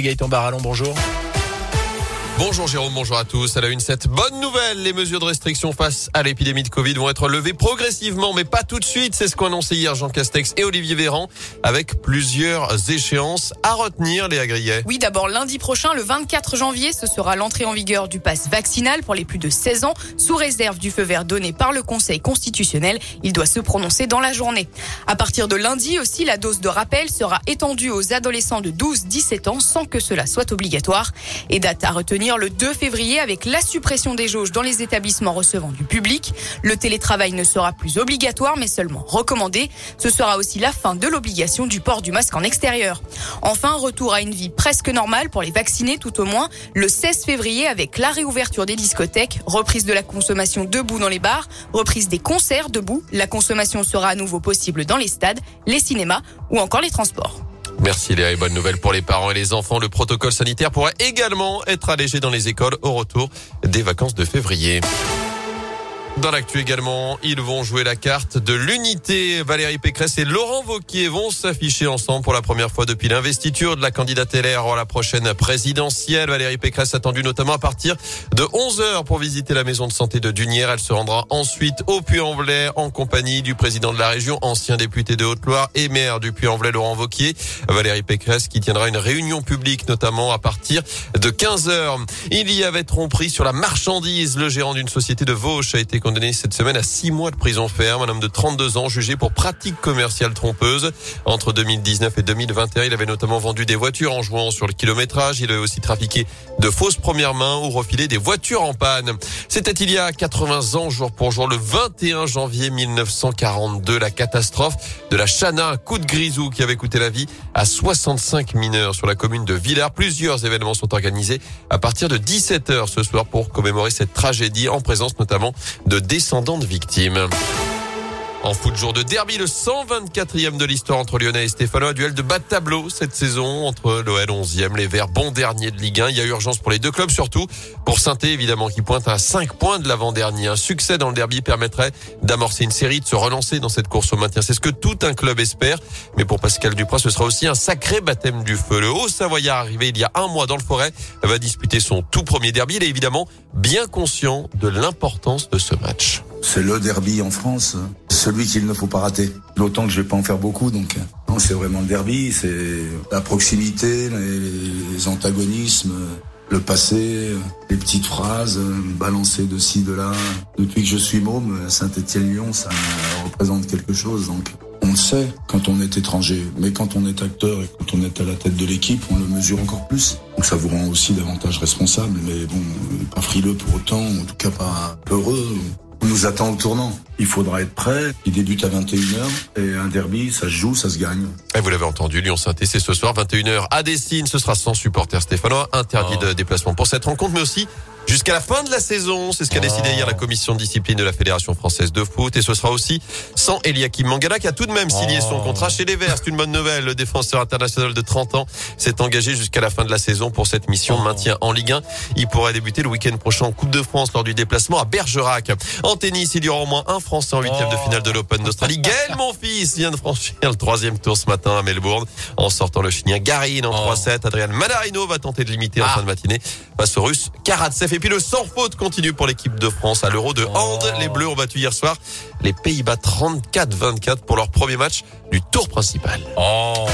c'est Gaëtan Barallon, bonjour. Bonjour Jérôme, bonjour à tous. À la une, cette bonne nouvelle. Les mesures de restriction face à l'épidémie de Covid vont être levées progressivement, mais pas tout de suite. C'est ce qu'ont annoncé hier Jean Castex et Olivier Véran, avec plusieurs échéances à retenir, les agriers. Oui, d'abord lundi prochain, le 24 janvier, ce sera l'entrée en vigueur du pass vaccinal pour les plus de 16 ans, sous réserve du feu vert donné par le Conseil constitutionnel. Il doit se prononcer dans la journée. À partir de lundi aussi, la dose de rappel sera étendue aux adolescents de 12-17 ans sans que cela soit obligatoire. Et date à retenir le 2 février avec la suppression des jauges dans les établissements recevant du public. Le télétravail ne sera plus obligatoire mais seulement recommandé. Ce sera aussi la fin de l'obligation du port du masque en extérieur. Enfin, retour à une vie presque normale pour les vaccinés tout au moins le 16 février avec la réouverture des discothèques, reprise de la consommation debout dans les bars, reprise des concerts debout. La consommation sera à nouveau possible dans les stades, les cinémas ou encore les transports. Merci Léa et bonne nouvelle pour les parents et les enfants. Le protocole sanitaire pourrait également être allégé dans les écoles au retour des vacances de février. Dans l'actu également, ils vont jouer la carte de l'unité. Valérie Pécresse et Laurent Vauquier vont s'afficher ensemble pour la première fois depuis l'investiture de la candidate LR à la prochaine présidentielle. Valérie Pécresse attendue notamment à partir de 11h pour visiter la maison de santé de Dunière. Elle se rendra ensuite au Puy-en-Velay en compagnie du président de la région, ancien député de Haute-Loire et maire du Puy-en-Velay, Laurent Vauquier. Valérie Pécresse qui tiendra une réunion publique notamment à partir de 15h. Il y avait tromperie sur la marchandise. Le gérant d'une société de Vauche a été condamné cette semaine à six mois de prison ferme. Un homme de 32 ans jugé pour pratique commerciale trompeuse. Entre 2019 et 2021, il avait notamment vendu des voitures en jouant sur le kilométrage. Il avait aussi trafiqué de fausses premières mains ou refilé des voitures en panne. C'était il y a 80 ans, jour pour jour, le 21 janvier 1942, la catastrophe de la Chana, un coup de grisou qui avait coûté la vie à 65 mineurs sur la commune de Villars. Plusieurs événements sont organisés à partir de 17h ce soir pour commémorer cette tragédie en présence notamment de descendants de victimes. En foot jour de derby, le 124e de l'histoire entre Lyonnais et Stéphanois. Duel de bas tableau cette saison entre l'OL 11e, les Verts bon dernier de Ligue 1. Il y a urgence pour les deux clubs, surtout pour saint évidemment, qui pointe à 5 points de l'avant-dernier. Un succès dans le derby permettrait d'amorcer une série, de se relancer dans cette course au maintien. C'est ce que tout un club espère. Mais pour Pascal Duprat, ce sera aussi un sacré baptême du feu. Le Haut-Savoyard, arrivé il y a un mois dans le forêt, va disputer son tout premier derby. Il est évidemment bien conscient de l'importance de ce match. C'est le derby en France, celui qu'il ne faut pas rater. D'autant que je vais pas en faire beaucoup, donc non, c'est vraiment le derby, c'est la proximité, les, antagonismes, le passé, les petites phrases balancées de ci, de là. Depuis que je suis môme, Saint-Étienne-Lyon, ça représente quelque chose, donc on le sait quand on est étranger, mais quand on est acteur et quand on est à la tête de l'équipe, on le mesure encore plus. Donc ça vous rend aussi davantage responsable, mais bon, pas frileux pour autant, en tout cas pas heureux. On nous attend au tournant. Il faudra être prêt. Il débute à 21h et un derby, ça se joue, ça se gagne. Et vous l'avez entendu, Lyon saint c'est ce soir 21h à Dessine. Ce sera sans supporter stéphanois. Interdit oh. de déplacement pour cette rencontre, mais aussi jusqu'à la fin de la saison. C'est ce qu'a décidé hier la commission de discipline de la Fédération française de foot. Et ce sera aussi sans Eliakim Mangala qui a tout de même signé son oh. contrat chez les Verts. C'est une bonne nouvelle. Le défenseur international de 30 ans s'est engagé jusqu'à la fin de la saison pour cette mission de maintien en Ligue 1. Il pourrait débuter le week-end prochain en Coupe de France lors du déplacement à Bergerac. En tennis, il y aura au moins un Français en huitième de oh. finale de l'Open d'Australie. Gaël, mon fils, vient de franchir le troisième tour ce matin à Melbourne en sortant le chien Garin en 3-7. Adrian Manarino va tenter de limiter en ah. fin de matinée face au russe Karatsev. Et puis le sans faute continue pour l'équipe de France à l'Euro de hand. Les Bleus ont battu hier soir les Pays-Bas 34-24 pour leur premier match du tour principal. Oh.